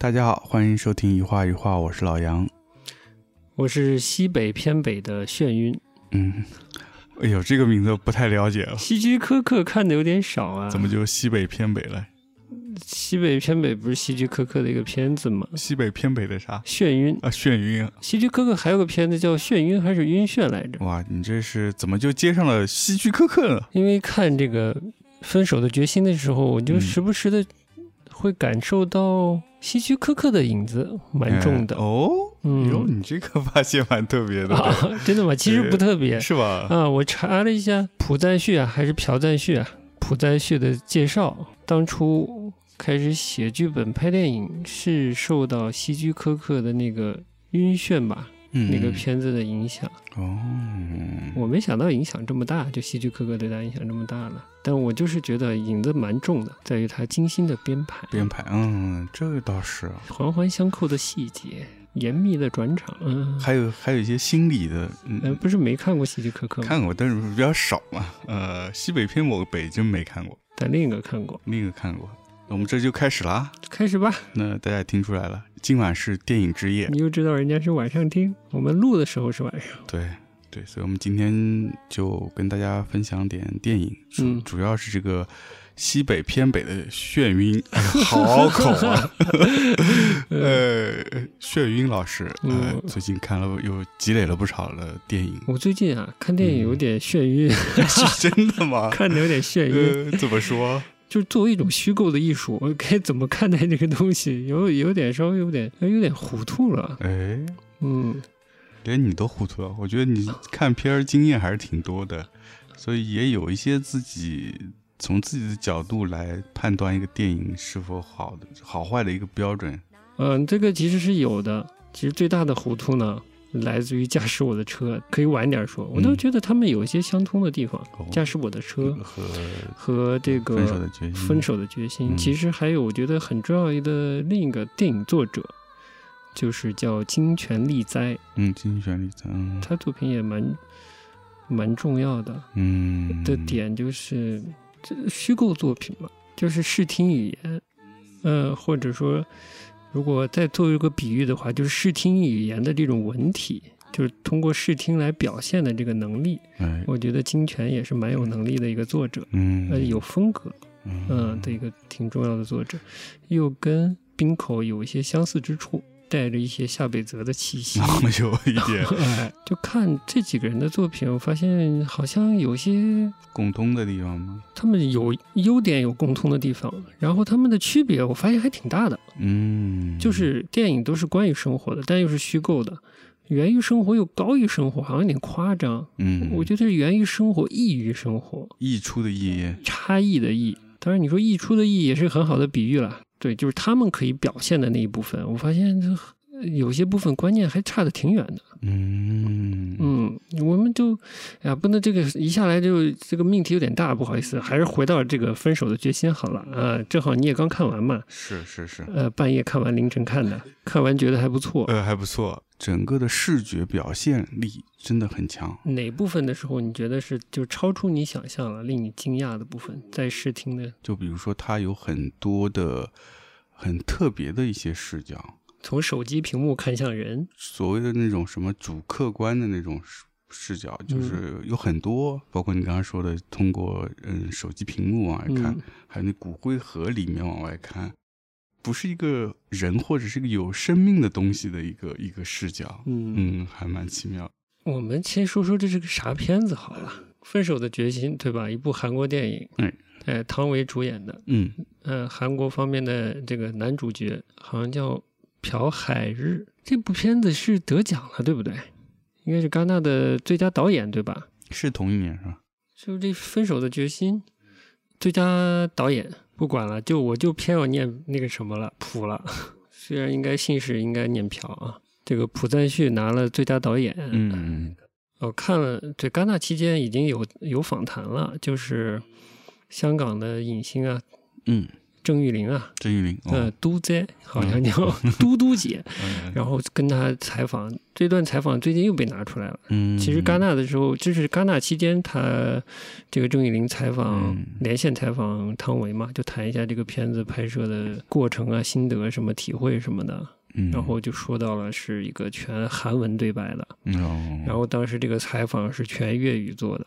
大家好，欢迎收听一画一画，我是老杨。我是西北偏北的眩晕。嗯，哎呦，这个名字不太了解了。希区柯克看的有点少啊。怎么就西北偏北了？西北偏北不是希区柯克的一个片子吗？西北偏北的啥？眩晕啊，眩晕啊。希区柯克还有个片子叫《眩晕》还是《晕眩》来着？哇，你这是怎么就接上了希区柯克了？因为看这个《分手的决心》的时候，我就时不时的会感受到希区柯克的影子，蛮重的。哦，嗯哟，你这个发现蛮特别的。真的吗？其实不特别，是吧？啊，我查了一下朴赞旭啊，还是朴赞旭啊？朴赞旭的介绍，当初。开始写剧本、拍电影是受到希区柯克的那个《晕眩》吧，那个片子的影响。哦，我没想到影响这么大，就希区柯克对他影响这么大了。但我就是觉得影子蛮重的，在于他精心的编排。编排，嗯，这个倒是环环相扣的细节，严密的转场，嗯，还有还有一些心理的。呃，不是没看过希区柯克吗？看过，但是比较少嘛。呃，西北偏我北京没看过，但另一个看过，另一个看过。我们这就开始啦，开始吧。那大家听出来了，今晚是电影之夜。你又知道人家是晚上听，我们录的时候是晚上。对对，所以我们今天就跟大家分享点电影，嗯主要是这个西北偏北的眩晕，好口啊。呃，眩晕老师，呃，最近看了又积累了不少的电影。我最近啊，看电影有点眩晕，是真的吗？看的有点眩晕，怎么说？就是作为一种虚构的艺术，我 该怎么看待这个东西？有有点稍微有点有点糊涂了。哎，嗯，连你都糊涂了。我觉得你看片儿经验还是挺多的，所以也有一些自己从自己的角度来判断一个电影是否好的好坏的一个标准。嗯，这个其实是有的。其实最大的糊涂呢。来自于驾驶我的车，可以晚点说。我都觉得他们有一些相通的地方。驾驶我的车和和这个分手的决心，分手的决心。其实还有我觉得很重要的另一个电影作者，就是叫金泉利哉。嗯，金泉利哉，他作品也蛮蛮重要的。嗯，的点就是这虚构作品嘛，就是视听语言，嗯，或者说。如果再做一个比喻的话，就是视听语言的这种文体，就是通过视听来表现的这个能力。我觉得金泉也是蛮有能力的一个作者，呃，有风格，嗯的一个挺重要的作者，又跟冰口有一些相似之处。带着一些夏北泽的气息，有一点。就看这几个人的作品，我发现好像有些共通的地方吗？他们有优点，有共通的地方，然后他们的区别，我发现还挺大的。嗯，就是电影都是关于生活的，但又是虚构的，源于生活又高于生活，好像有点夸张。嗯，我觉得源于生活，异于生活，溢出的溢，差异的异。当然，你说溢出的溢也是很好的比喻了。对，就是他们可以表现的那一部分，我发现这有些部分观念还差的挺远的。嗯嗯，我们就哎呀，不能这个一下来就这个命题有点大，不好意思，还是回到这个分手的决心好了啊。正好你也刚看完嘛，是是是，呃，半夜看完，凌晨看的，看完觉得还不错，呃，还不错，整个的视觉表现力真的很强。哪部分的时候你觉得是就超出你想象了，令你惊讶的部分，在视听的？就比如说，它有很多的很特别的一些视角。从手机屏幕看向人，所谓的那种什么主客观的那种视视角，就是有很多，包括你刚刚说的，通过嗯手机屏幕往外看，还有那骨灰盒里面往外看，不是一个人或者是一个有生命的东西的一个一个视角，嗯嗯，还蛮奇妙。我们先说说这是个啥片子好了，《分手的决心》对吧？一部韩国电影，嗯，哎，汤唯主演的，嗯呃，韩国方面的这个男主角好像叫。朴海日这部片子是得奖了，对不对？应该是戛纳的最佳导演，对吧？是同一年是吧？就这《分手的决心》最佳导演，不管了，就我就偏要念那个什么了，朴了。虽然应该姓氏应该念朴啊。这个朴赞旭拿了最佳导演。嗯，我看了，对戛纳期间已经有有访谈了，就是香港的影星啊，嗯。郑玉玲啊，郑玉玲，呃，都在好像叫 嘟嘟姐，然后跟她采访，这段采访最近又被拿出来了。嗯，其实戛纳的时候，就是戛纳期间，他这个郑玉玲采访连线采访汤唯嘛，就谈一下这个片子拍摄的过程啊、心得什么体会什么的。然后就说到了是一个全韩文对白的，然后当时这个采访是全粤语做的。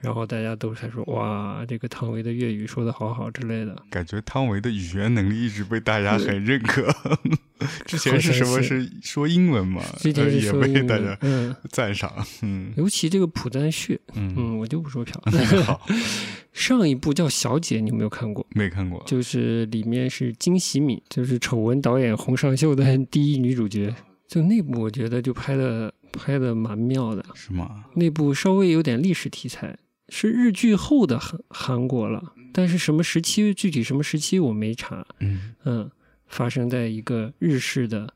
然后大家都在说哇，这个汤唯的粤语说的好好之类的。感觉汤唯的语言能力一直被大家很认可。之前是什么是说英文嘛？之前是说英文，嗯，赞赏。嗯，尤其这个朴赞旭，嗯，我就不说漂亮。好，上一部叫《小姐》，你有没有看过？没看过。就是里面是金喜敏，就是丑闻导演洪尚秀的第一女主角。就那部，我觉得就拍的。拍的蛮妙的，是吗？那部稍微有点历史题材，是日剧后的韩韩国了，但是什么时期具体什么时期我没查。嗯嗯，发生在一个日式的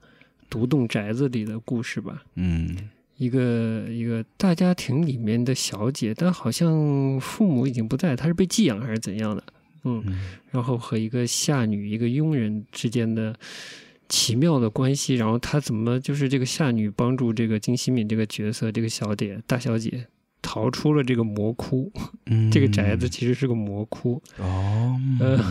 独栋宅子里的故事吧。嗯，一个一个大家庭里面的小姐，但好像父母已经不在，她是被寄养还是怎样的？嗯，然后和一个下女、一个佣人之间的。奇妙的关系，然后他怎么就是这个夏女帮助这个金希敏这个角色，这个小姐大小姐逃出了这个魔窟。嗯，这个宅子其实是个魔窟。哦，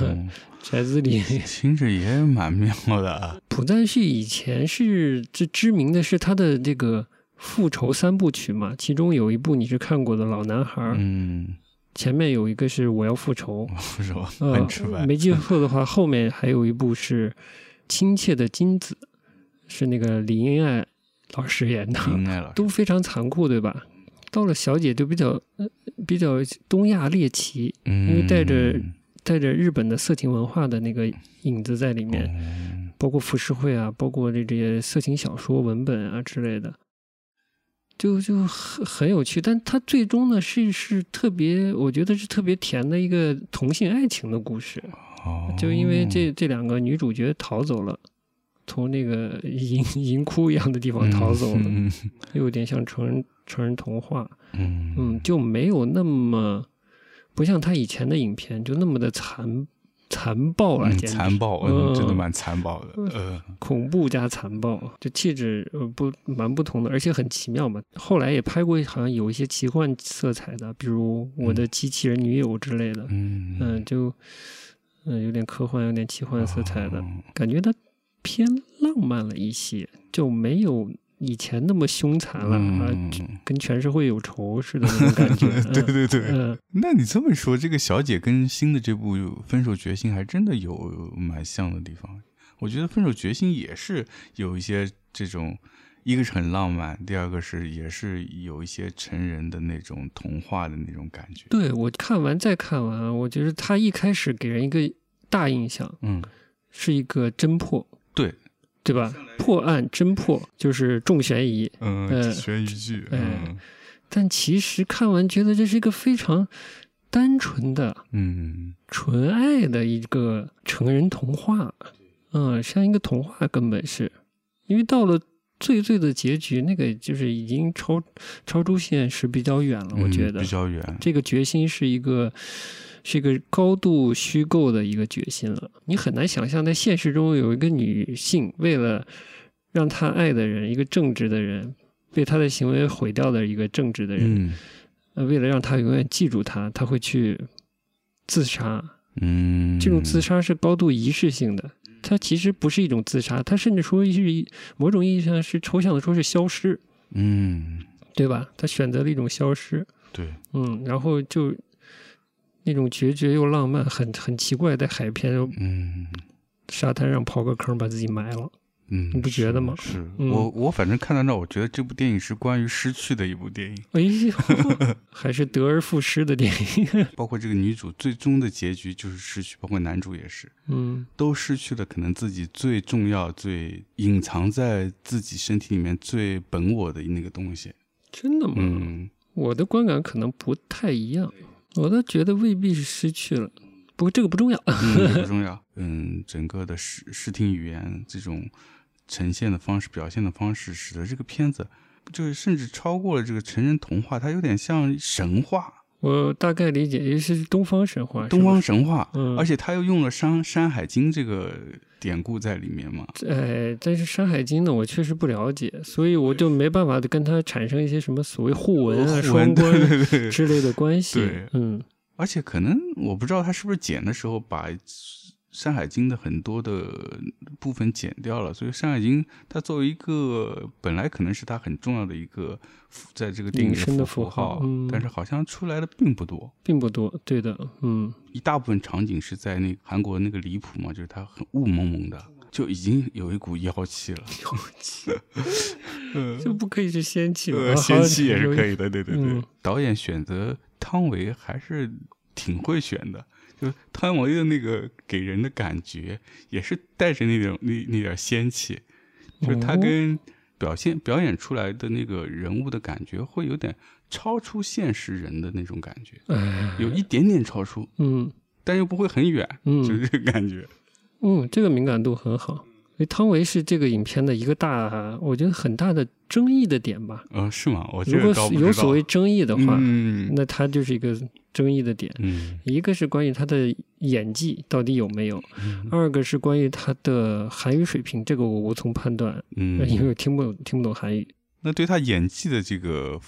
宅子里听着也蛮妙的。朴赞旭以前是最知名的是他的这个复仇三部曲嘛，其中有一部你是看过的《老男孩》。嗯，前面有一个是我要复仇。复仇。呃，没记错的话，后面还有一部是。亲切的金子是那个李英爱老师演的，都非常残酷，对吧？到了小姐就比较比较东亚猎奇，因为带着带着日本的色情文化的那个影子在里面，包括浮世绘啊，包括这这些色情小说文本啊之类的，就就很很有趣。但它最终呢是是特别，我觉得是特别甜的一个同性爱情的故事。就因为这这两个女主角逃走了，从那个银银窟一样的地方逃走了，有点像成人成人童话，嗯。嗯，就没有那么不像他以前的影片就那么的残残暴了，残暴，嗯，真的蛮残暴的，呃，恐怖加残暴，就气质呃不蛮不同的，而且很奇妙嘛。后来也拍过好像有一些奇幻色彩的，比如《我的机器人女友》之类的，嗯。嗯，就。嗯，有点科幻，有点奇幻色彩的感觉，它偏浪漫了一些，就没有以前那么凶残了啊，跟全社会有仇似的那种感觉。对对对，那你这么说，这个小姐跟新的这部《分手决心》还真的有蛮像的地方。我觉得《分手决心》也是有一些这种，一个是很浪漫，第二个是也是有一些成人的那种童话的那种感觉。对我看完再看完，我觉得他一开始给人一个。大印象，嗯，是一个侦破，对，对吧？破案侦破就是重悬疑，嗯，悬疑剧，嗯。但其实看完觉得这是一个非常单纯的，嗯，纯爱的一个成人童话，嗯，像一个童话，根本是因为到了最最的结局，那个就是已经超超出现实比较远了，我觉得比较远。这个决心是一个。是一个高度虚构的一个决心了，你很难想象在现实中有一个女性为了让她爱的人，一个正直的人，被她的行为毁掉的一个正直的人，呃，为了让他永远记住他，他会去自杀。嗯，这种自杀是高度仪式性的，它其实不是一种自杀，它甚至说是一某种意义上是抽象的，说是消失。嗯，对吧？他选择了一种消失。对，嗯，然后就。那种决绝又浪漫，很很奇怪，在海边，嗯，沙滩上刨个坑，把自己埋了，嗯，你不觉得吗？是我我反正看到那，我觉得这部电影是关于失去的一部电影。哎呦，还是得而复失的电影。包括这个女主最终的结局就是失去，包括男主也是，嗯，都失去了可能自己最重要、最隐藏在自己身体里面最本我的那个东西。真的吗？嗯，我的观感可能不太一样。我倒觉得未必是失去了，不过这个不重要，不重要。嗯，整个的视视听语言这种呈现的方式、表现的方式，使得这个片子就是甚至超过了这个成人童话，它有点像神话。我大概理解，也是东方神话，东方神话，嗯，而且他又用了《山山海经》这个典故在里面嘛。哎，但是《山海经》呢，我确实不了解，所以我就没办法跟他产生一些什么所谓互文啊、双关之类的关系。对，嗯，而且可能我不知道他是不是剪的时候把。《山海经》的很多的部分剪掉了，所以《山海经》它作为一个本来可能是它很重要的一个在这个电影的符号，但是好像出来的并不多，并不多。对的，嗯，一大部分场景是在那韩国那个离谱嘛，就是它很雾蒙蒙的，就已经有一股妖气了。妖气，就不可以是仙气吗？仙气也是可以的，对对对。导演选择汤唯还是挺会选的。就汤唯的那个给人的感觉，也是带着那种那那点仙气，就是他跟表现表演出来的那个人物的感觉，会有点超出现实人的那种感觉，有一点点超出，嗯，但又不会很远，嗯，就是这个感觉，嗯，这个敏感度很好。汤唯是这个影片的一个大，我觉得很大的争议的点吧。呃，是吗？我如果有所谓争议的话，嗯，那他就是一个争议的点。嗯，一个是关于他的演技到底有没有，二个是关于他的韩语水平，这个我无从判断。嗯，因为我听不懂听不懂韩语。那对他演技的这个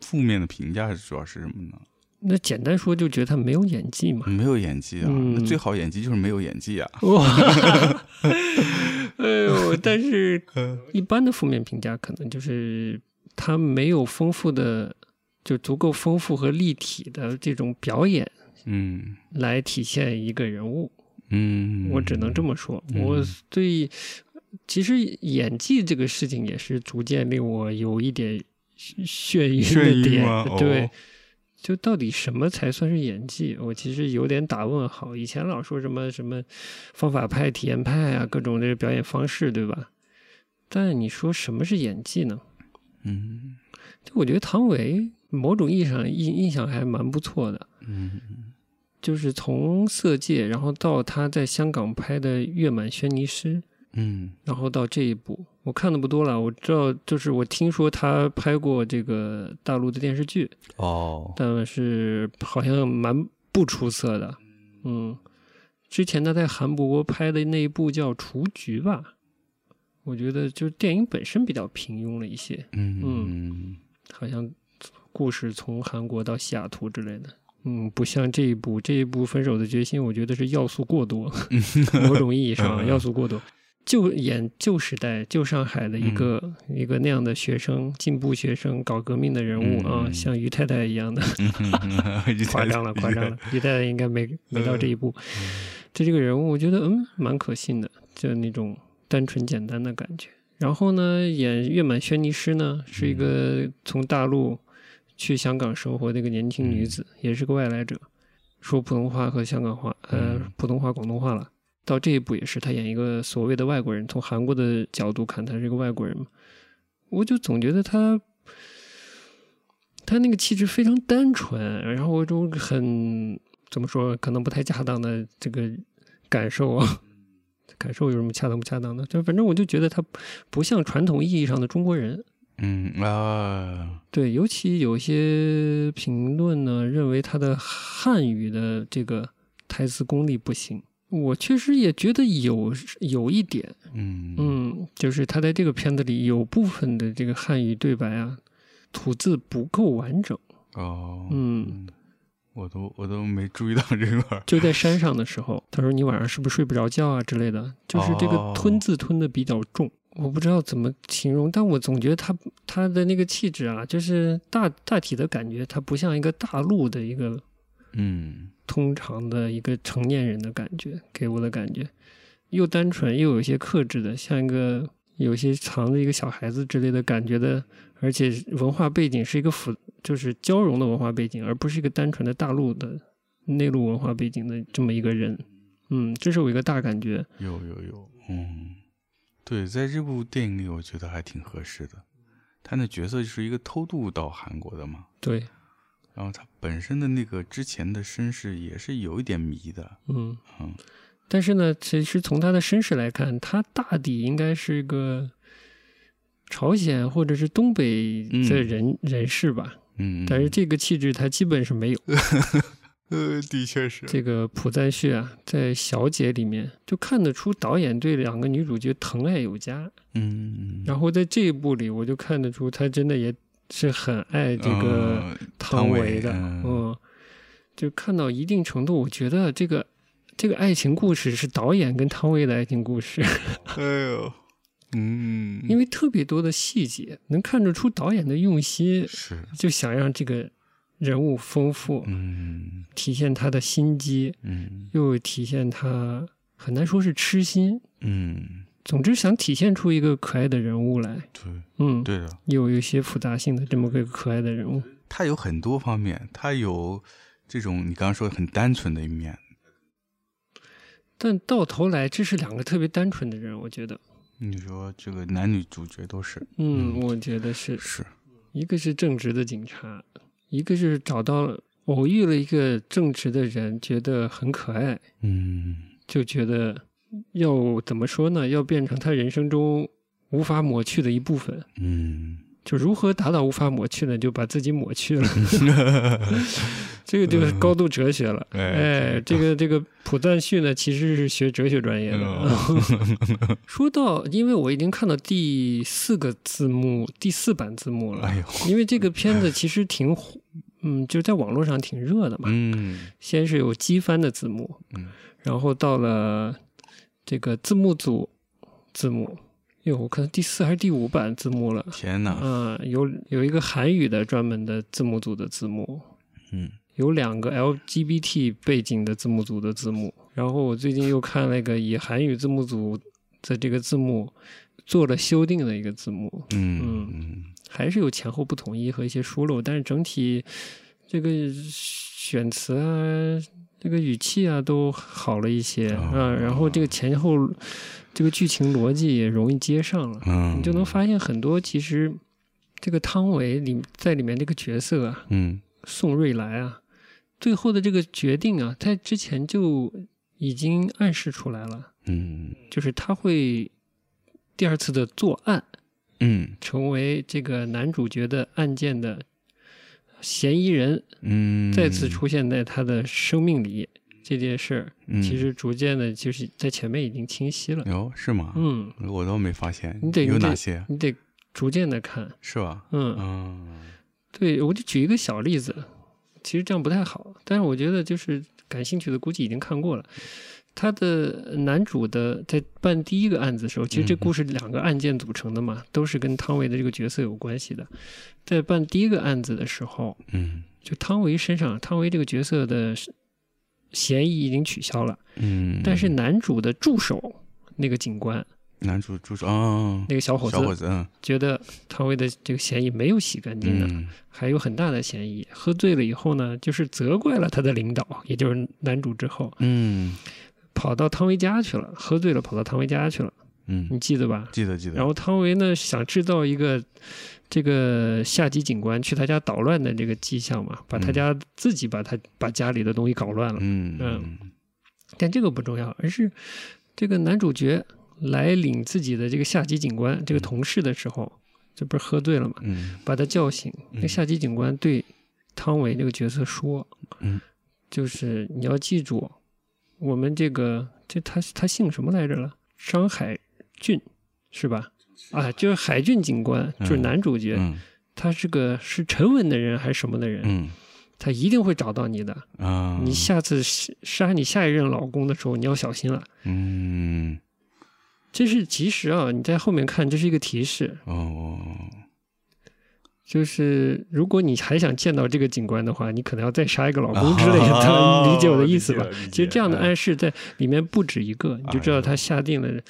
负面的评价主要是什么呢？那简单说，就觉得他没有演技嘛。没有演技啊，那最好演技就是没有演技啊。哇！哎呦，但是 一般的负面评价可能就是他没有丰富的，就足够丰富和立体的这种表演，嗯，来体现一个人物。嗯，我只能这么说。我对其实演技这个事情也是逐渐令我有一点眩晕的点，对。就到底什么才算是演技？我其实有点打问号。以前老说什么什么方法派、体验派啊，各种这个表演方式，对吧？但你说什么是演技呢？嗯，就我觉得唐唯某种意义上印印象还蛮不错的。嗯，就是从《色戒》，然后到他在香港拍的《月满轩尼诗》。嗯，然后到这一步，我看的不多了。我知道，就是我听说他拍过这个大陆的电视剧哦，但是好像蛮不出色的。嗯，之前他在韩国拍的那一部叫《雏菊》吧，我觉得就电影本身比较平庸了一些。嗯嗯，好像故事从韩国到西雅图之类的。嗯，不像这一部，这一部《分手的决心》，我觉得是要素过多，某种意义上要素过多。就演旧时代、旧上海的一个一个那样的学生、进步学生、搞革命的人物啊，像于太太一样的，夸张了，夸张了。于太太应该没没到这一步。就这个人物，我觉得嗯，蛮可信的，就那种单纯简单的感觉。然后呢，演月满轩尼诗呢，是一个从大陆去香港生活的一个年轻女子，也是个外来者，说普通话和香港话，呃，普通话、广东话了。到这一步也是他演一个所谓的外国人，从韩国的角度看，他是一个外国人嘛？我就总觉得他，他那个气质非常单纯，然后我种很怎么说，可能不太恰当的这个感受啊，感受有什么恰当不恰当的？就反正我就觉得他不像传统意义上的中国人。嗯啊，对，尤其有些评论呢认为他的汉语的这个台词功力不行。我确实也觉得有有一点，嗯嗯，就是他在这个片子里有部分的这个汉语对白啊，吐字不够完整。哦，嗯，我都我都没注意到这块。就在山上的时候，他说：“你晚上是不是睡不着觉啊？”之类的，就是这个吞字吞的比较重。我不知道怎么形容，但我总觉得他他的那个气质啊，就是大大体的感觉，他不像一个大陆的一个，嗯。通常的一个成年人的感觉，给我的感觉又单纯又有些克制的，像一个有些藏着一个小孩子之类的感觉的，而且文化背景是一个复，就是交融的文化背景，而不是一个单纯的大陆的内陆文化背景的这么一个人。嗯，这是我一个大感觉。有有有，嗯，对，在这部电影里，我觉得还挺合适的。他那角色就是一个偷渡到韩国的嘛。对。然后他本身的那个之前的身世也是有一点迷的，嗯嗯，但是呢，其实从他的身世来看，他大抵应该是个朝鲜或者是东北的人人士吧，嗯，但是这个气质他基本是没有。呃，的确是。这个朴赞旭啊，在《小姐》里面就看得出导演对两个女主角疼爱有加。嗯，然后在这一部里，我就看得出他真的也是很爱这个汤唯的。嗯，就看到一定程度，我觉得这个这个爱情故事是导演跟汤唯的爱情故事。哎呦，嗯，因为特别多的细节能看得出导演的用心，是。就想让这个。人物丰富，嗯，体现他的心机，嗯，又体现他很难说是痴心，嗯，总之想体现出一个可爱的人物来，对，嗯，对的，有一些复杂性的这么个可爱的人物，他有很多方面，他有这种你刚刚说很单纯的一面，但到头来这是两个特别单纯的人，我觉得，你说这个男女主角都是，嗯，我觉得是，是。一个是正直的警察。一个是找到了偶遇了一个正直的人，觉得很可爱，嗯，就觉得要怎么说呢？要变成他人生中无法抹去的一部分，嗯，就如何达到无法抹去呢？就把自己抹去了，这个就是高度哲学了。哎，这个这个普赞旭呢，其实是学哲学专业的。说到，因为我已经看到第四个字幕，第四版字幕了。哎呦，因为这个片子其实挺火，嗯，就在网络上挺热的嘛。嗯，先是有机翻的字幕，嗯，然后到了这个字幕组字幕。哟，我可能第四还是第五版字幕了。天哪！啊，有有一个韩语的专门的字幕组的字幕，嗯，有两个 LGBT 背景的字幕组的字幕。然后我最近又看了一个以韩语字幕组的这个字幕做了修订的一个字幕，嗯嗯，还是有前后不统一和一些疏漏，但是整体这个选词啊，这个语气啊都好了一些啊。然后这个前后。这个剧情逻辑也容易接上了，嗯，你就能发现很多其实这个汤唯里在里面这个角色啊，嗯，宋瑞来啊，最后的这个决定啊，在之前就已经暗示出来了，嗯，就是他会第二次的作案，嗯，成为这个男主角的案件的嫌疑人，嗯，再次出现在他的生命里。这件事儿其实逐渐的，就是在前面已经清晰了。哟，是吗？嗯，我倒没发现。你得有哪些？你得逐渐的看，是吧？嗯嗯，对，我就举一个小例子。其实这样不太好，但是我觉得就是感兴趣的估计已经看过了。他的男主的在办第一个案子的时候，其实这故事两个案件组成的嘛，都是跟汤唯的这个角色有关系的。在办第一个案子的时候，嗯，就汤唯身上，汤唯这个角色的。嫌疑已经取消了，嗯，但是男主的助手那个警官，男主助手啊，那个小伙子，小伙子觉得汤唯的这个嫌疑没有洗干净的，还有很大的嫌疑。喝醉了以后呢，就是责怪了他的领导，也就是男主之后，嗯，跑到汤唯家去了，喝醉了跑到汤唯家去了，嗯，你记得吧？记得记得。然后汤唯呢想制造一个。这个下级警官去他家捣乱的这个迹象嘛，把他家自己把他把家里的东西搞乱了。嗯嗯，但这个不重要，而是这个男主角来领自己的这个下级警官这个同事的时候，这不是喝醉了嘛？嗯，把他叫醒。那下级警官对汤唯这个角色说：“嗯，就是你要记住，我们这个这他他姓什么来着了？张海俊是吧？”啊，就是海俊警官，就是男主角，他是个是沉稳的人还是什么的人？嗯，他一定会找到你的啊！你下次杀你下一任老公的时候，你要小心了。嗯，这是其实啊，你在后面看，这是一个提示哦。就是如果你还想见到这个警官的话，你可能要再杀一个老公之类的，理解我的意思吧？其实这样的暗示在里面不止一个，你就知道他下定了。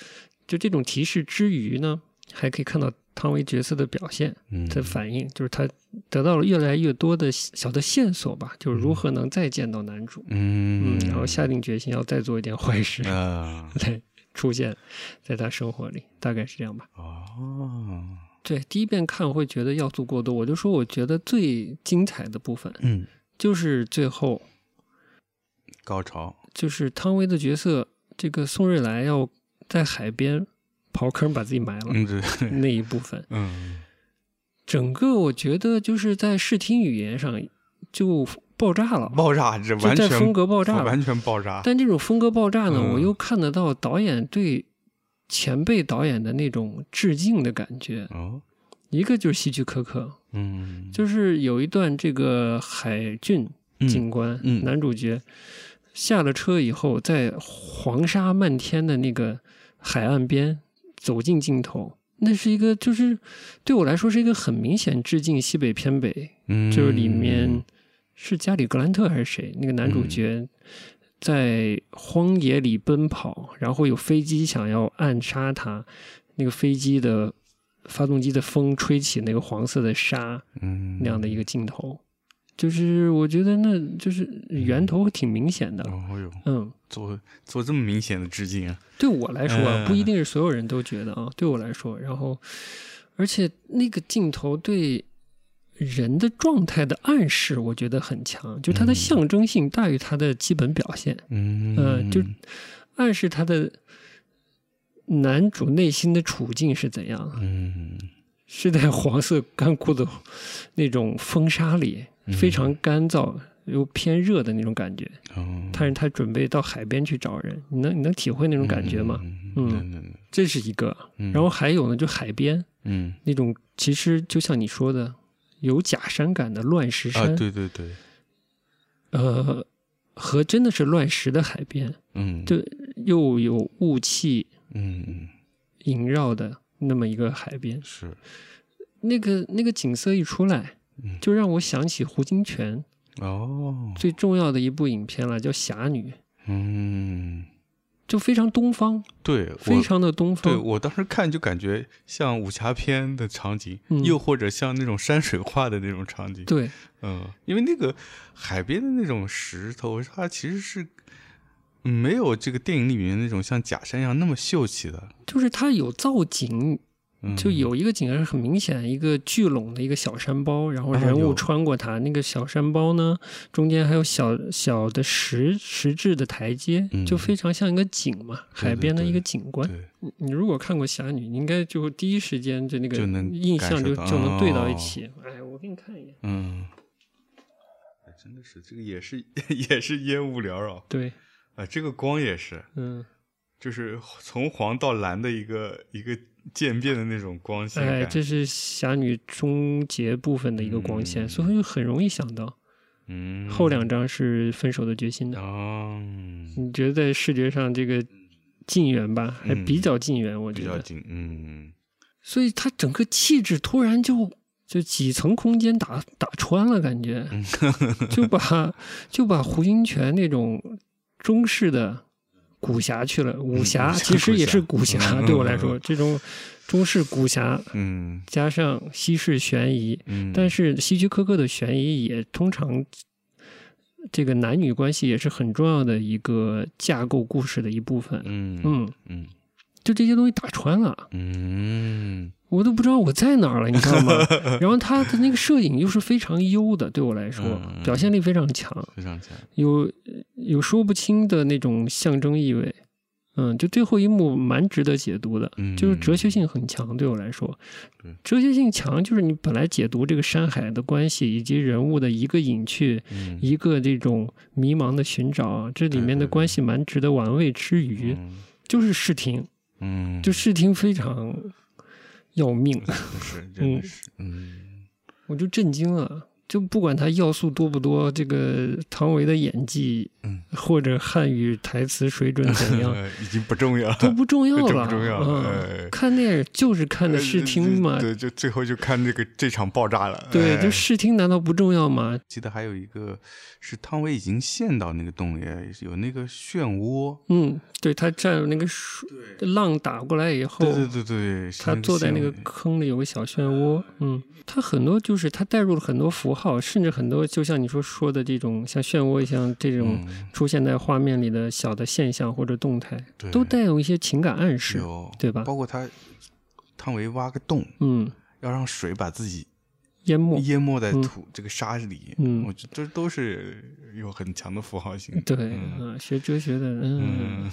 就这种提示之余呢？还可以看到汤唯角色的表现的反应，就是他得到了越来越多的小的线索吧，就是如何能再见到男主，嗯，然后下定决心要再做一点坏事啊，对，出现在他生活里，大概是这样吧。哦，对，第一遍看会觉得要素过多，我就说我觉得最精彩的部分，嗯，就是最后高潮，就是汤唯的角色，这个宋瑞来要在海边。刨坑把自己埋了，那一部分，嗯，整个我觉得就是在视听语言上就爆炸了，爆炸这完全风格爆炸，完全爆炸。但这种风格爆炸呢，我又看得到导演对前辈导演的那种致敬的感觉。哦，一个就是希区柯克，嗯，就是有一段这个海俊警官，男主角下了车以后，在黄沙漫天的那个海岸边走进镜头。那是一个，就是对我来说是一个很明显致敬西北偏北，就是里面是加里格兰特还是谁？那个男主角在荒野里奔跑，然后有飞机想要暗杀他，那个飞机的发动机的风吹起那个黄色的沙，嗯，那样的一个镜头。就是我觉得那就是源头挺明显的，哦哟，嗯，做做这么明显的致敬啊！对我来说啊，不一定是所有人都觉得啊。对我来说，然后而且那个镜头对人的状态的暗示，我觉得很强，就它的象征性大于它的基本表现。嗯，就暗示他的男主内心的处境是怎样？嗯，是在黄色干枯的那种风沙里。非常干燥又偏热的那种感觉，哦。但是他准备到海边去找人，你能你能体会那种感觉吗？嗯，这是一个，然后还有呢，就海边，嗯，那种其实就像你说的，有假山感的乱石山，对对对，呃，和真的是乱石的海边，嗯，就又有雾气，嗯，萦绕的那么一个海边，是。那个那个景色一出来。嗯。就让我想起胡金铨哦，最重要的一部影片了，叫《侠女》。嗯，就非常东方，对，非常的东方。对我当时看就感觉像武侠片的场景，又或者像那种山水画的那种场景。对，嗯，因为那个海边的那种石头，它其实是没有这个电影里面那种像假山一样那么秀气的，就是它有造景。就有一个景是很明显，一个聚拢的一个小山包，然后人物穿过它。那个小山包呢，中间还有小小的石石质的台阶，就非常像一个景嘛，海边的一个景观。你你如果看过《侠女》，你应该就第一时间就那个印象就就能对到一起。哎，我给你看一眼。嗯，真的是这个也是 也是烟雾缭绕。对，啊，这个光也是，嗯，就是从黄到蓝的一个一个。渐变的那种光线，哎，这是侠女终结部分的一个光线，所以就很容易想到，嗯，后两张是分手的决心的。哦，你觉得在视觉上这个近远吧，还比较近缘，我觉得比较近，嗯。所以它整个气质突然就就几层空间打打穿了，感觉就把就把胡金铨那种中式的。古侠去了，武侠其实也是古侠。对我来说，这种中式古侠，嗯，加上西式悬疑，嗯，但是希区柯克的悬疑也通常，这个男女关系也是很重要的一个架构故事的一部分。嗯嗯嗯，就这些东西打穿了，嗯。我都不知道我在哪儿了，你知道吗？然后他的那个摄影又是非常优的，对我来说，表现力非常强，非常强，有有说不清的那种象征意味。嗯，就最后一幕蛮值得解读的，就是哲学性很强。对我来说，哲学性强就是你本来解读这个山海的关系，以及人物的一个隐去，一个这种迷茫的寻找，这里面的关系蛮值得玩味之余，就是视听，嗯，就视听非常。要命，是，真的是，嗯，我就震惊了。就不管他要素多不多，这个汤唯的演技，嗯，或者汉语台词水准怎样，已经不重要了，都不重要了，不重要。嗯，看电影就是看的视听嘛，对，就最后就看这个这场爆炸了。对，就视听难道不重要吗？记得还有一个是汤唯已经陷到那个洞里，有那个漩涡。嗯，对他站那个水浪打过来以后，对对对对，他坐在那个坑里有个小漩涡。嗯，他很多就是他带入了很多符号。好，甚至很多就像你说说的这种像漩涡一样这种出现在画面里的小的现象或者动态，都带有一些情感暗示，对吧？包括他汤唯挖个洞，嗯，要让水把自己淹没，淹没在土这个沙里，嗯，我觉得这都是有很强的符号性。对，嗯，学哲学的，嗯，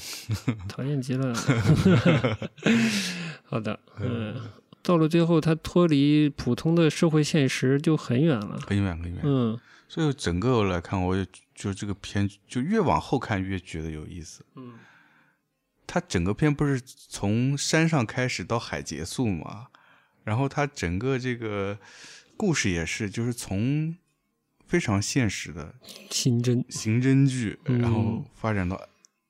讨厌极了。好的，嗯。到了最后，他脱离普通的社会现实就很远了，很远很远。嗯，所以整个来看，我也就这个片就越往后看越觉得有意思。嗯，他整个片不是从山上开始到海结束嘛？然后他整个这个故事也是，就是从非常现实的刑侦刑侦剧，嗯然后发展到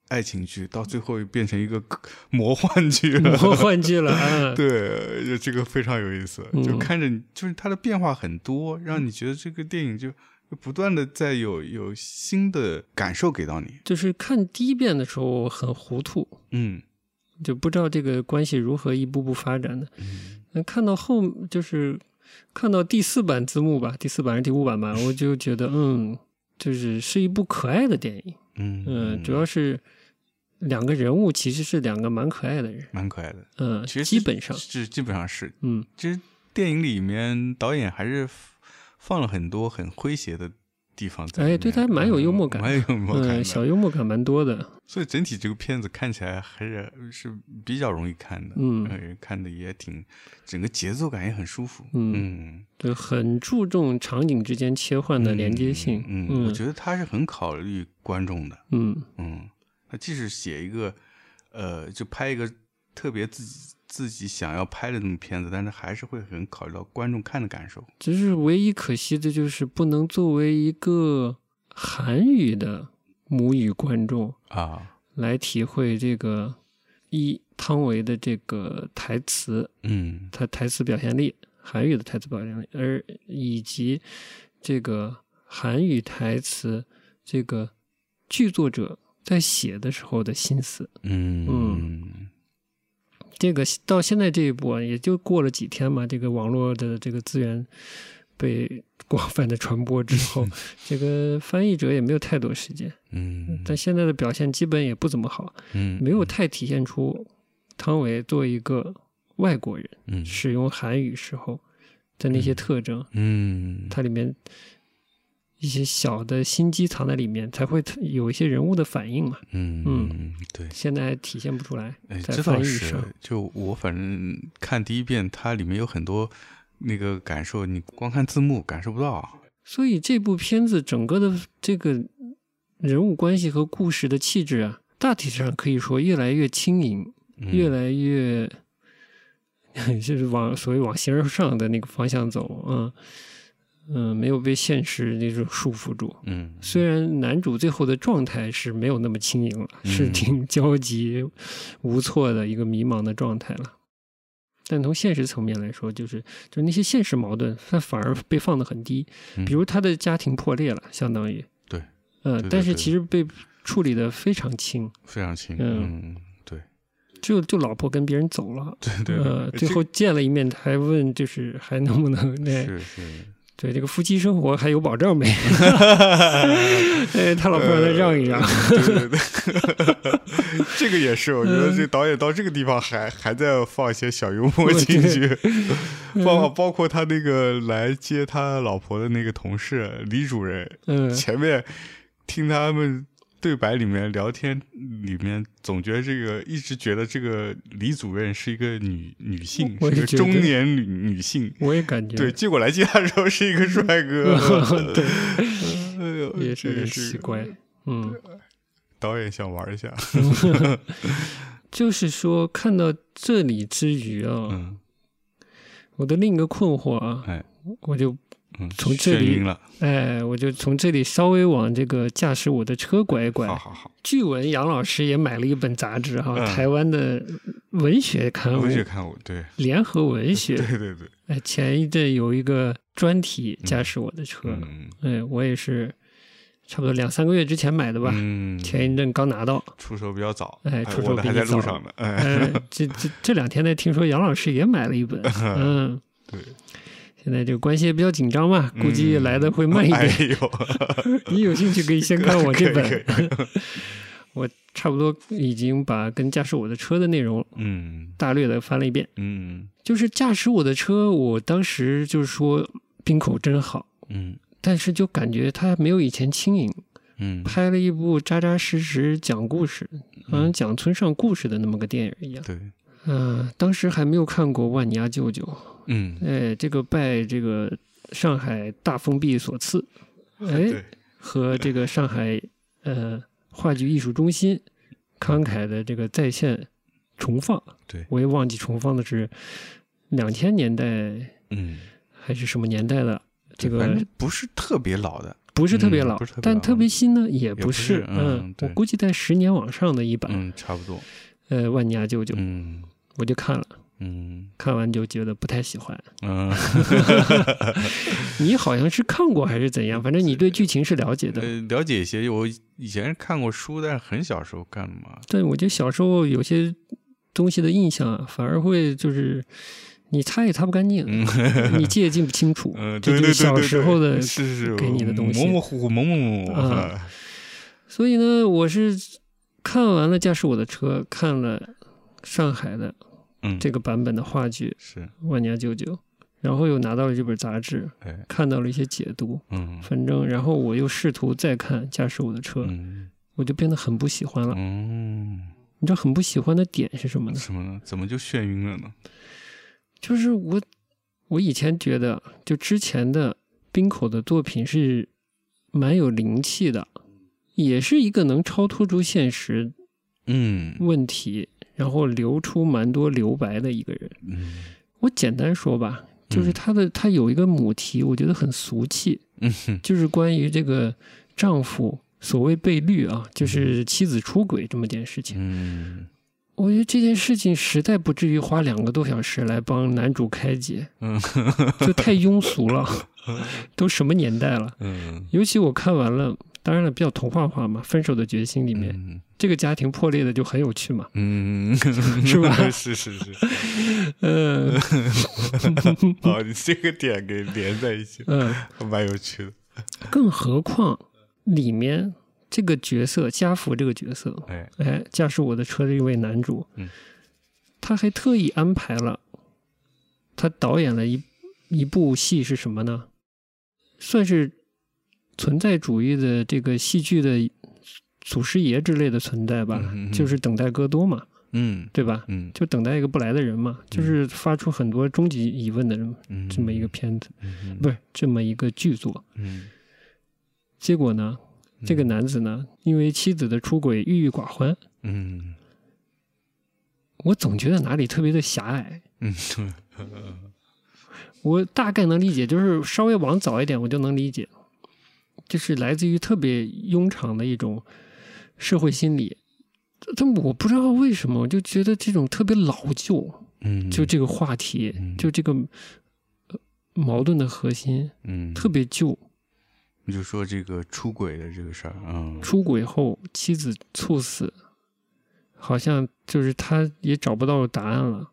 爱情剧，到最后变成一个魔幻剧了。魔幻剧了嗯，对，就这个非常有意思，嗯就看着你，就是它的变化很多，让你觉得这个电影就就不断的在有有新的感受给到你。就是看第一遍的时候很糊涂，嗯就不知道这个关系如何一步步发展的。嗯那看到后就是看到第四版字幕吧，第四版还是第五版吧，我就觉得嗯，就是是一部可爱的电影。嗯嗯，主要是两个人物其实是两个蛮可爱的人。蛮可爱的。嗯，其实基本上，是基本上是，嗯其实电影里面导演还是放了很多很诙谐的地方在。哎对他蛮有幽默感嗯蛮有幽默感。嗯，小幽默感蛮多的。所以整体这个片子看起来还是是比较容易看的，嗯呃看的也挺，整个节奏感也很舒服。嗯嗯，就很注重场景之间切换的连接性。嗯，嗯我觉得他是很考虑观众的。嗯嗯，他即使写一个，呃，就拍一个特别自己自己想要拍的那种片子，但是还是会很考虑到观众看的感受。只是唯一可惜的就是不能作为一个韩语的母语观众啊，来体会这个一汤唯的这个台词，嗯他台词表现力，韩语的台词表现力，而以及这个韩语台词这个剧作者在写的时候的心思。嗯。嗯。这个到现在这一步啊，也就过了几天嘛，这个网络的这个资源被广泛的传播之后，这个翻译者也没有太多时间，嗯，但现在的表现基本也不怎么好，嗯。没有太体现出汤唯作为一个外国人嗯。使用韩语时候的那些特征，嗯。它里面一些小的心机藏在里面，才会有一些人物的反应嘛。嗯嗯对。现在体现不出来，哎，在这倒是翻译上，，就我反正看第一遍，它里面有很多那个感受，你光看字幕感受不到。所以这部片子整个的这个人物关系和故事的气质啊，大体上可以说越来越轻盈，嗯越来越 就是往所谓往形而上的那个方向走，嗯嗯，没有被现实那种束缚住。嗯虽然男主最后的状态是没有那么轻盈了，嗯是挺 焦急无措的一个迷茫的状态了。但从现实层面来说，就是就是那些现实矛盾，它反而被放得很低。嗯比如他的家庭破裂了，相当于对，嗯、对对但是其实被处理的非常轻，非常轻。嗯嗯，对就就老婆跟别人走了，对对呃，最后见了一面，还问就是还能不能那是是，对这个夫妻生活还有保障没？哎，他老婆让他让一让，对对对，这个也是，我觉得这导演到这个地方还还在放一些小幽默进去，包包括他那个来接他老婆的那个同事李主任，嗯，前面听他们对白里面聊天里面，总觉得这个一直觉得这个李主任是一个女女性，是个中年女女性。我也感觉对，结果来接他的时候是一个帅哥，对，哎呦也是有点真是奇怪，嗯。导演想玩一下，就是说，看到这里之余啊，嗯，我的另一个困惑啊，哎，我就嗯，从这里哎，我就从这里稍微往这个驾驶我的车拐一拐。好好好，据闻杨老师也买了一本杂志哈，嗯。台湾的文学刊物。文学《刊物，对，联合文学》。对对对，哎，前一阵有一个专题驾驶我的车，嗯哎，我也是差不多两三个月之前买的吧，嗯，前一阵刚拿到。出手比较早，哎出手我的还在比你早。路上呢，哎，哎，这这这两天呢，听说杨老师也买了一本，嗯，对，现在这个关系也比较紧张嘛，估计来的会慢一哎点。呦，你有兴趣可以先看我这本，我差不多已经把跟驾驶我的车的内容嗯。大略的翻了一遍。嗯。就是驾驶我的车，我当时就是说冰口真好，嗯。但是就感觉他没有以前轻盈，嗯，拍了一部扎扎实实讲故事，好像讲村上故事的那么个电影一样。对，嗯，当时还没有看过《万尼亚舅舅》。嗯，哎，这个拜这个上海大封闭所赐，哎，和这个上海呃话剧艺术中心慷慨的这个在线重放。对，我也忘记重放的是两千年代，嗯，还是什么年代的？这个不是特别老的，不是特别老，但特别新呢，也不是。嗯，我估计在十年往上的一版，嗯，差不多。呃，万尼亚舅舅，嗯，我就看了。嗯，看完就觉得不太喜欢。嗯，你好像是看过还是怎样？反正你对剧情是了解的。了解一些，我以前看过书，但是很小时候看嘛。对，我觉得小时候有些东西的印象啊，反而会就是你擦也擦不干净，你记也记不清楚。嗯，对对对对，小时候的是是给你的东西，模模糊糊、蒙蒙蒙啊。所以呢，我是看完了《驾驶我的车》，看了上海的。这个版本的话剧是《万年舅舅》，然后又拿到了这本杂志，看到了一些解读。嗯，反正然后我又试图再看《驾驶我的车》，我就变得很不喜欢了。嗯，你知道很不喜欢的点是什么呢？什么呢？怎么就眩晕了呢？就是我，我以前觉得，就之前的冰口的作品是蛮有灵气的，也是一个能超脱出现实嗯问题。然后留出蛮多留白的一个人，嗯，我简单说吧，就是他的他有一个母题，我觉得很俗气，嗯，就是关于这个丈夫所谓被绿啊，就是妻子出轨这么件事情，嗯，我觉得这件事情实在不至于花两个多小时来帮男主开解，嗯，就太庸俗了，都什么年代了，嗯，尤其我看完了。当然了，比较童话化嘛，《分手的决心》里面，这个家庭破裂的就很有趣嘛，嗯，是吧？是是是，嗯，哦，你这个点给连在一起，嗯，蛮有趣的。更何况里面这个角色家福这个角色，哎哎，驾驶我的车的一位男主，嗯，他还特意安排了，他导演了一一部戏是什么呢？算是。存在主义的这个戏剧的祖师爷之类的存在吧，就是等待戈多嘛，嗯，对吧？嗯，就等待一个不来的人嘛，就是发出很多终极疑问的人，这么一个片子，不是这么一个剧作。嗯，结果呢，这个男子呢，因为妻子的出轨郁郁寡欢。嗯，我总觉得哪里特别的狭隘。嗯，我大概能理解，就是稍微往早一点，我就能理解。就是来自于特别庸常的一种社会心理，但我不知道为什么，我就觉得这种特别老旧，嗯，就这个话题，就这个矛盾的核心，嗯，特别旧。你就说这个出轨的这个事儿啊，出轨后妻子猝死，好像就是他也找不到答案了，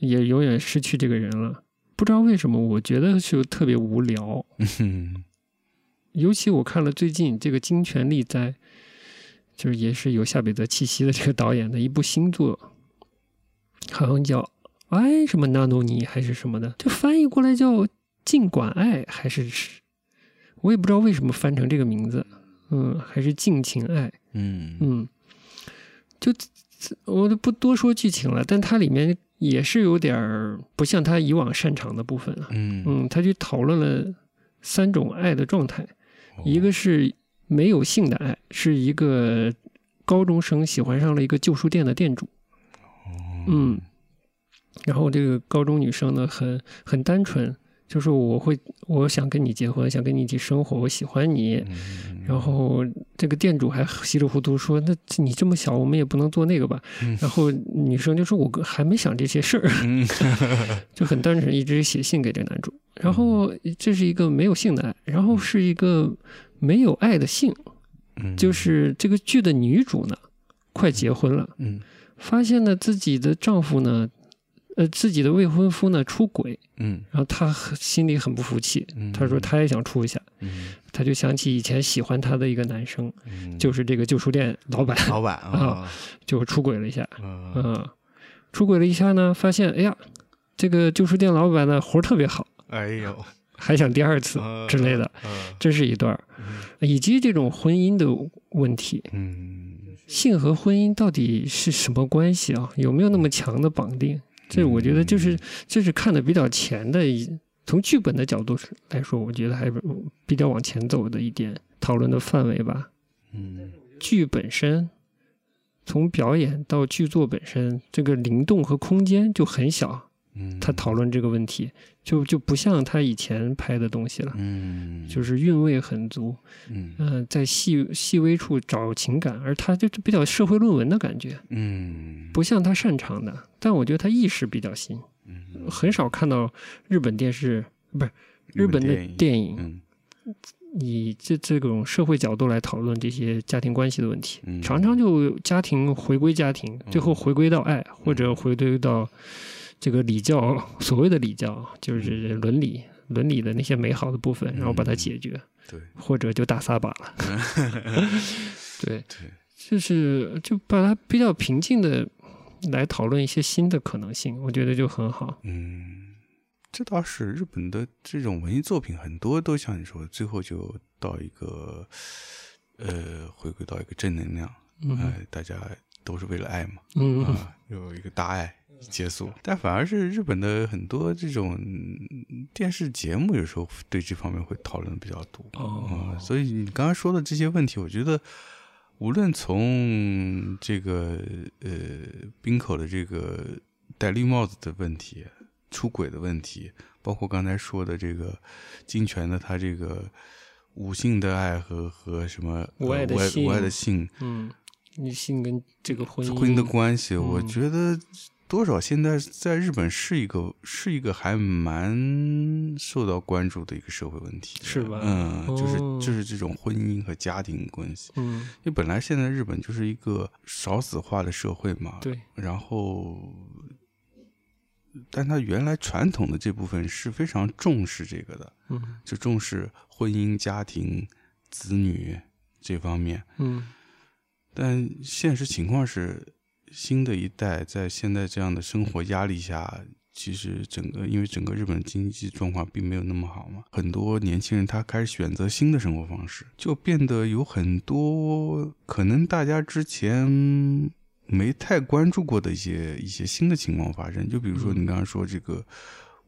也永远失去这个人了。不知道为什么，我觉得就特别无聊。尤其我看了最近这个《金权利在》，就是也是有夏北泽气息的这个导演的一部新作，好像叫《爱什么纳诺尼》还是什么的，就翻译过来叫《尽管爱》还是是，我也不知道为什么翻成这个名字，嗯，还是《尽情爱》，嗯。嗯，就我就不多说剧情了，但它里面也是有点不像他以往擅长的部分了，嗯。嗯，他就讨论了三种爱的状态。一个是没有性的爱，是一个高中生喜欢上了一个旧书店的店主，嗯，然后这个高中女生呢，很很单纯，就是我会我想跟你结婚，想跟你一起生活，我喜欢你，然后这个店主还稀里糊涂说，那你这么小，我们也不能做那个吧？然后女生就说，我还没想这些事儿，就很单纯，一直写信给这个男主。然后这是一个没有性的爱，然后是一个没有爱的性，就是这个剧的女主呢，快结婚了，嗯，发现呢自己的丈夫呢，呃，自己的未婚夫呢出轨，嗯，然后她心里很不服气，她说她也想出一下，嗯，她就想起以前喜欢她的一个男生，就是这个旧书店老板，老板啊，就出轨了一下，嗯，出轨了一下呢，发现哎呀，这个旧书店老板呢活特别好。哎呦，还想第二次之类的，这是一段，以及这种婚姻的问题，嗯，性和婚姻到底是什么关系啊？有没有那么强的绑定？这我觉得就是这是看的比较前的一，从剧本的角度来说，我觉得还比较往前走的一点讨论的范围吧。嗯，剧本身从表演到剧作本身，这个灵动和空间就很小。他讨论这个问题，就就不像他以前拍的东西了，嗯，就是韵味很足，嗯，在细细微处找情感，而他就比较社会论文的感觉，嗯，不像他擅长的，但我觉得他意识比较新，嗯，很少看到日本电视不是日本的电影，嗯以这这种社会角度来讨论这些家庭关系的问题，嗯，常常就家庭回归家庭，最后回归到爱，或者回归到。这个礼教，所谓的礼教，就是伦理、伦理的那些美好的部分，然后把它解决，对，或者就打撒把了，对，对，就是就把它比较平静的来讨论一些新的可能性，我觉得就很好。嗯，这倒是日本的这种文艺作品很多都像你说，最后就到一个呃，回归到一个正能量，嗯，大家都是为了爱嘛，嗯啊，有一个大爱。结束，但反而是日本的很多这种电视节目，有时候对这方面会讨论的比较多。哦。所以你刚刚说的这些问题，我觉得无论从这个呃冰口的这个戴绿帽子的问题、出轨的问题，包括刚才说的这个金泉的他这个无性的爱和和什么无爱的性，无爱的性，嗯，女性跟这个婚姻。婚姻的关系，我觉得。多少现在在日本是一个是一个还蛮受到关注的一个社会问题，是吧？嗯，就是就是这种婚姻和家庭关系，嗯，因为本来现在日本就是一个少子化的社会嘛，对，然后，但他原来传统的这部分是非常重视这个的，嗯，就重视婚姻、家庭、子女这方面，嗯，但现实情况是。新的一代在现在这样的生活压力下，其实整个因为整个日本经济状况并没有那么好嘛，很多年轻人他开始选择新的生活方式，就变得有很多可能大家之前没太关注过的一些一些新的情况发生。就比如说你刚刚说这个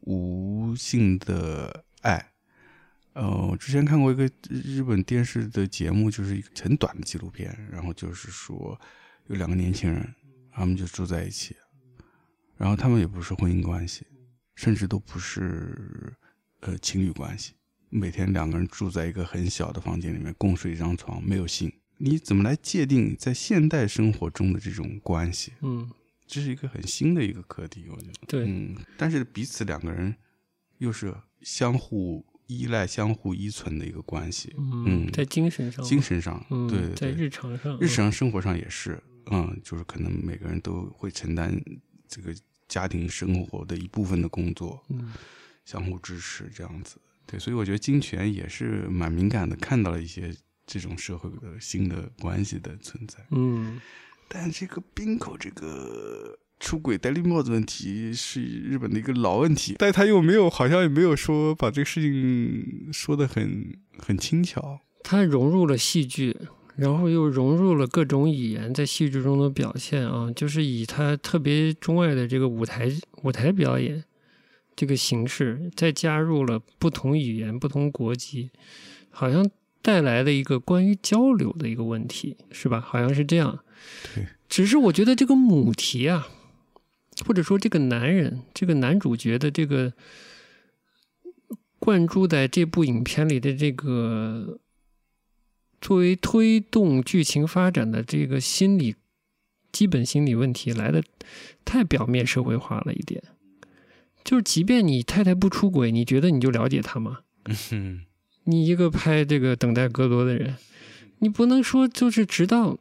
无性的爱，呃，我之前看过一个日本电视的节目，就是一个很短的纪录片，然后就是说有两个年轻人。他们就住在一起，然后他们也不是婚姻关系，甚至都不是呃情侣关系。每天两个人住在一个很小的房间里面，共睡一张床，没有性。你怎么来界定在现代生活中的这种关系？嗯，这是一个很新的一个课题，我觉得。对，嗯，但是彼此两个人又是相互依赖、相互依存的一个关系。嗯，在精神上，精神上，对，在日常上，日常生活上也是。嗯，就是可能每个人都会承担这个家庭生活的一部分的工作，嗯，相互支持这样子。对，所以我觉得金泉也是蛮敏感的，看到了一些这种社会的新的关系的存在。嗯，但这个冰口这个出轨戴绿帽子问题是日本的一个老问题，但他又没有，好像也没有说把这个事情说的很很轻巧。他融入了戏剧。然后又融入了各种语言在戏剧中的表现啊，就是以他特别钟爱的这个舞台舞台表演这个形式，再加入了不同语言、不同国籍，好像带来了一个关于交流的一个问题，是吧？好像是这样。对。只是我觉得这个母题啊，或者说这个男人、这个男主角的这个灌注在这部影片里的这个。作为推动剧情发展的这个心理基本心理问题来的太表面社会化了一点，就是即便你太太不出轨，你觉得你就了解她吗？你一个拍这个等待戈多的人，你不能说就是直到，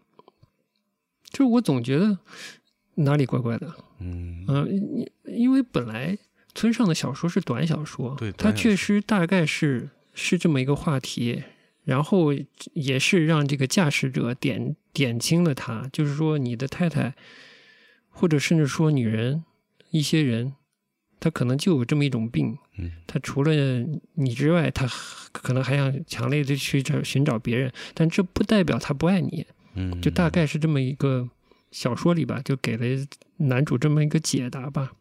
就是我总觉得哪里怪怪的。嗯因因为本来村上的小说是短小说，对，它确实大概是是这么一个话题。然后也是让这个驾驶者点点清了他，就是说你的太太，或者甚至说女人，一些人，他可能就有这么一种病，嗯，他除了你之外，他可能还想强烈的去找寻找别人，但这不代表他不爱你，嗯，就大概是这么一个小说里吧，就给了男主这么一个解答吧。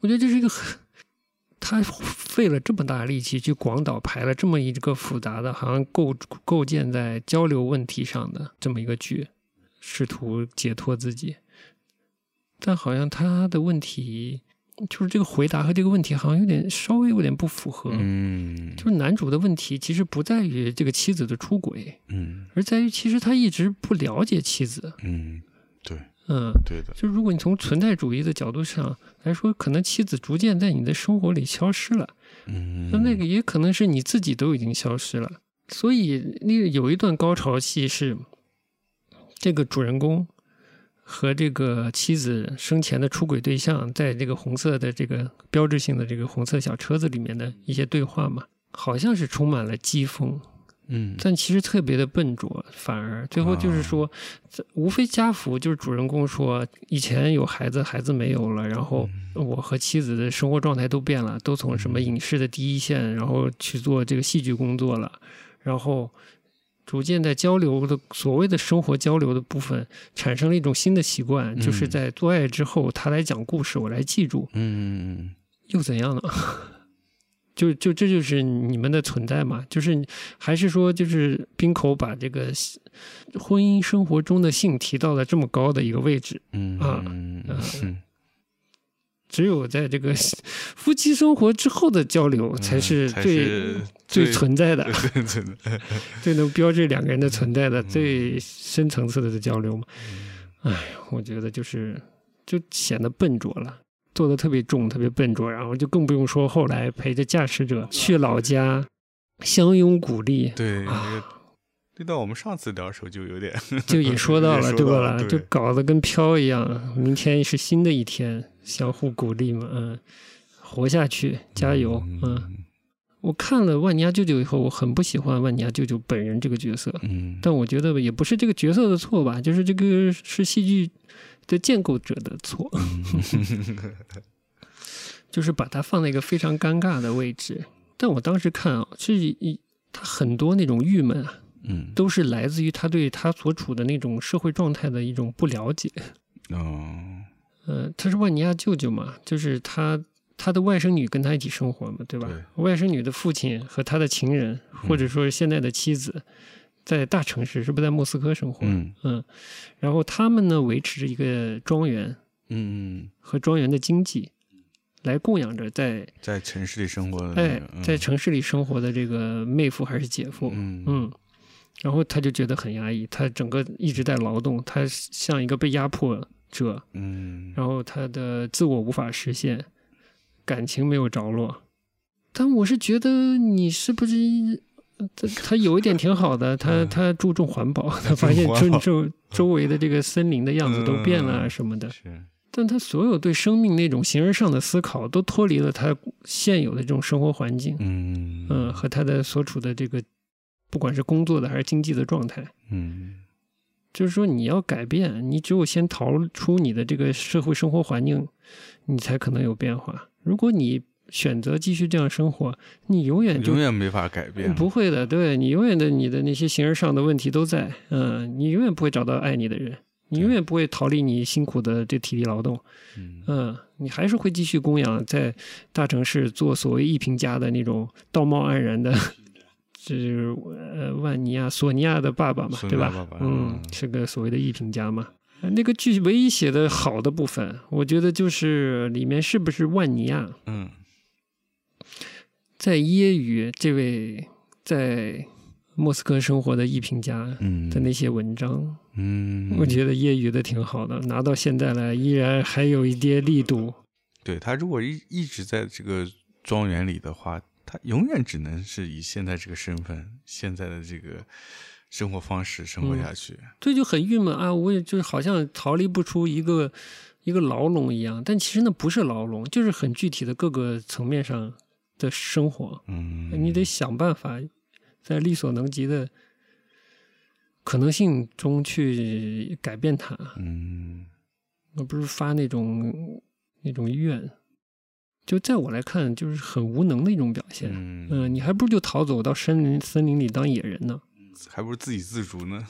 我觉得这是一个很，他费了这么大力气去广岛排了这么一个复杂的，好像构构建在交流问题上的这么一个剧，试图解脱自己。但好像他的问题，就是这个回答和这个问题好像有点稍微有点不符合。嗯，就是男主的问题其实不在于这个妻子的出轨，嗯，而在于其实他一直不了解妻子。嗯，对，嗯，对的，就如果你从存在主义的角度上来说，可能妻子逐渐在你的生活里消失了，嗯，那那个也可能是你自己都已经消失了。所以那个有一段高潮戏是这个主人公。和这个妻子生前的出轨对象，在这个红色的这个标志性的这个红色小车子里面的一些对话嘛，好像是充满了讥讽，嗯，但其实特别的笨拙，反而最后就是说，无非家福就是主人公说，以前有孩子，孩子没有了，然后我和妻子的生活状态都变了，都从什么影视的第一线，然后去做这个戏剧工作了，然后。逐渐在交流的所谓的生活交流的部分，产生了一种新的习惯，就是在做爱之后，他来讲故事，我来记住。嗯嗯又怎样呢？就就这就是你们的存在嘛？就是还是说，就是冰口把这个婚姻生活中的性提到了这么高的一个位置。嗯啊嗯 只有在这个夫妻生活之后的交流，才是最最存在的，最能标志两个人的存在的最深层次的交流嘛。哎，我觉得就是就显得笨拙了，做的特别重，特别笨拙，然后就更不用说后来陪着驾驶者去老家相拥鼓励。对，这到我们上次聊的时候就有点，就也说到了，对吧？就搞得跟飘一样。明天是新的一天。相互鼓励嘛，嗯，活下去，加油，嗯。我看了万尼亚舅舅以后，我很不喜欢万尼亚舅舅本人这个角色，嗯。但我觉得也不是这个角色的错吧，就是这个是戏剧的建构者的错，就是把他放在一个非常尴尬的位置。但我当时看啊，是一他很多那种郁闷啊，嗯，都是来自于他对他所处的那种社会状态的一种不了解，哦。呃，他是万尼亚舅舅嘛，就是他他的外甥女跟他一起生活嘛，对吧？外甥女的父亲和他的情人，或者说现在的妻子，在大城市，是不是在莫斯科生活？嗯嗯，然后他们呢维持着一个庄园，嗯和庄园的经济，来供养着在在城市里生活的，哎，在城市里生活的这个妹夫还是姐夫？嗯嗯，然后他就觉得很压抑，他整个一直在劳动，他像一个被压迫。者，嗯，然后他的自我无法实现，感情没有着落，但我是觉得你是不是他他有一点挺好的，他他注重环保，他发现周周周围的这个森林的样子都变了什么的，是，但他所有对生命那种形而上的思考都脱离了他现有的这种生活环境，嗯。嗯，和他的所处的这个不管是工作的还是经济的状态，嗯。就是说，你要改变，你只有先逃出你的这个社会生活环境，你才可能有变化。如果你选择继续这样生活，你永远永远没法改变。不会的，对你永远的你的那些形而上的问题都在。嗯，你永远不会找到爱你的人，你永远不会逃离你辛苦的这体力劳动。嗯，你还是会继续供养在大城市做所谓艺评家的那种道貌岸然的 就。是呃，万尼亚索尼亚的爸爸嘛，对吧？嗯，是个所谓的艺评家嘛。那个剧唯一写的好的部分，我觉得就是里面是不是万尼亚？嗯，在揶揄这位在莫斯科生活的艺评家的那些文章。嗯，我觉得揶揄的挺好的，拿到现在来依然还有一点力度。对他，如果一一直在这个庄园里的话。他永远只能是以现在这个身份、现在的这个生活方式生活下去，这就很郁闷啊！我也就是好像逃离不出一个一个牢笼一样，但其实那不是牢笼，就是很具体的各个层面上的生活。嗯，你得想办法在力所能及的可能性中去改变它。嗯，而不是发那种那种怨。就在我来看，就是很无能的一种表现。嗯，你还不如就逃走到森林森林里当野人呢，还不如自给自足呢。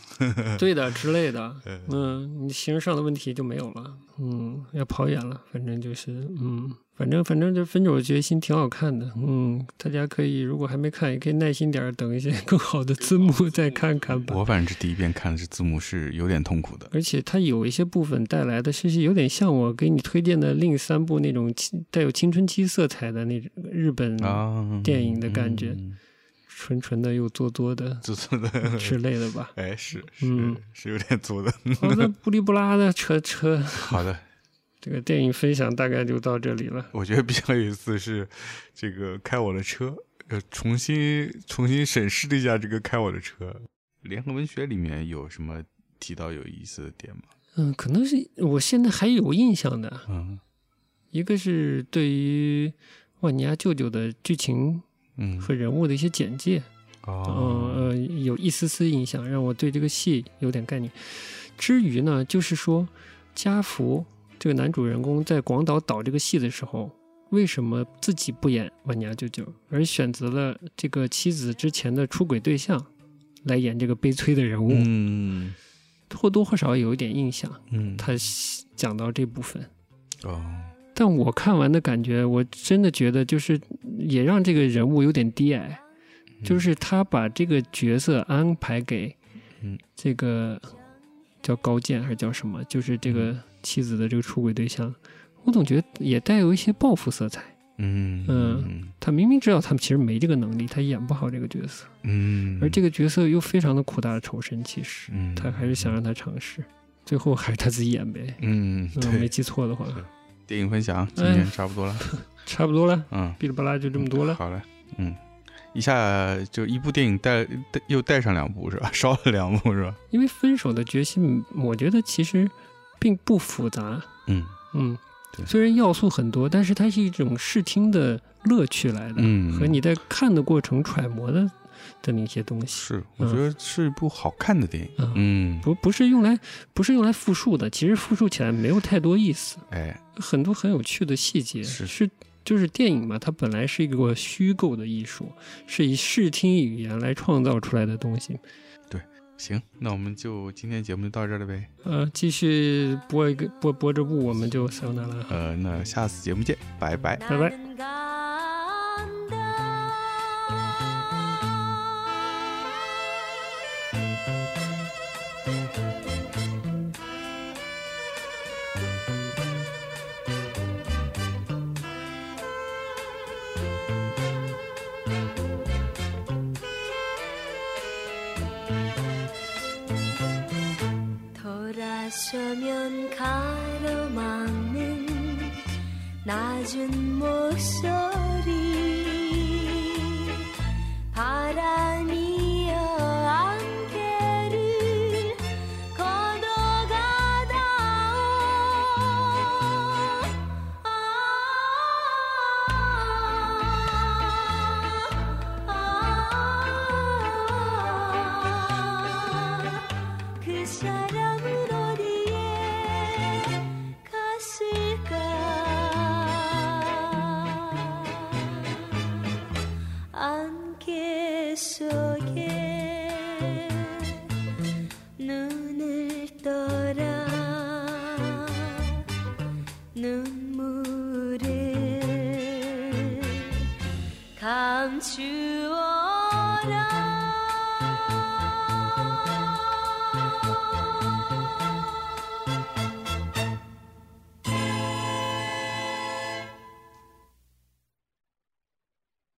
对的，之类的。嗯，你形式上的问题就没有了。嗯，要跑远了，反正就是嗯。反正反正这分手的决心挺好看的，嗯，大家可以如果还没看，也可以耐心点等一些 更好的字幕再看看吧。我反正是第一遍看的是字幕是有点痛苦的，而且它有一些部分带来的是有点像我给你推荐的另三部那种带有青春期色彩的那种日本电影的感觉，纯纯的又作作的，作作的之类的吧。哎，是，嗯，是有点作的。好的，不里不拉的扯扯。好的。这个电影分享大概就到这里了。我觉得比较有意思是，这个开我的车，呃，重新重新审视了一下这个开我的车。联合文学里面有什么提到有意思的点吗？嗯，可能是我现在还有印象的。嗯，一个是对于万尼亚舅舅的剧情，嗯，和人物的一些简介，哦，呃，有一丝丝印象，让我对这个戏有点概念。之余呢，就是说家福。这个男主人公在广岛导这个戏的时候，为什么自己不演晚娘舅舅，而选择了这个妻子之前的出轨对象来演这个悲催的人物？嗯，或多或少有一点印象。嗯，他讲到这部分。哦，但我看完的感觉，我真的觉得就是也让这个人物有点低矮，就是他把这个角色安排给，嗯，这个叫高健还是叫什么？就是这个。妻子的这个出轨对象，我总觉得也带有一些报复色彩。嗯嗯，他明明知道他们其实没这个能力，他演不好这个角色。嗯，而这个角色又非常的苦大仇深，其实，他还是想让他尝试，最后还是他自己演呗。嗯，没记错的话。电影分享今天差不多了，差不多了。嗯，哔哩吧啦就这么多了。好嘞，嗯，一下就一部电影带带又带上两部是吧？少了两部是吧？因为分手的决心，我觉得其实。并不复杂，嗯。嗯，虽然要素很多，但是它是一种视听的乐趣来的，嗯，和你在看的过程揣摩的的那些东西，是我觉得是一部好看的电影，嗯，不不是用来不是用来复述的，其实复述起来没有太多意思，哎，很多很有趣的细节是。是就是电影嘛，它本来是一个虚构的艺术，是以视听语言来创造出来的东西。行，那我们就今天节目就到这儿了呗。呃，继续播一个播播着部，我们就收那了。呃，那下次节目见，拜拜，拜拜。君莫笑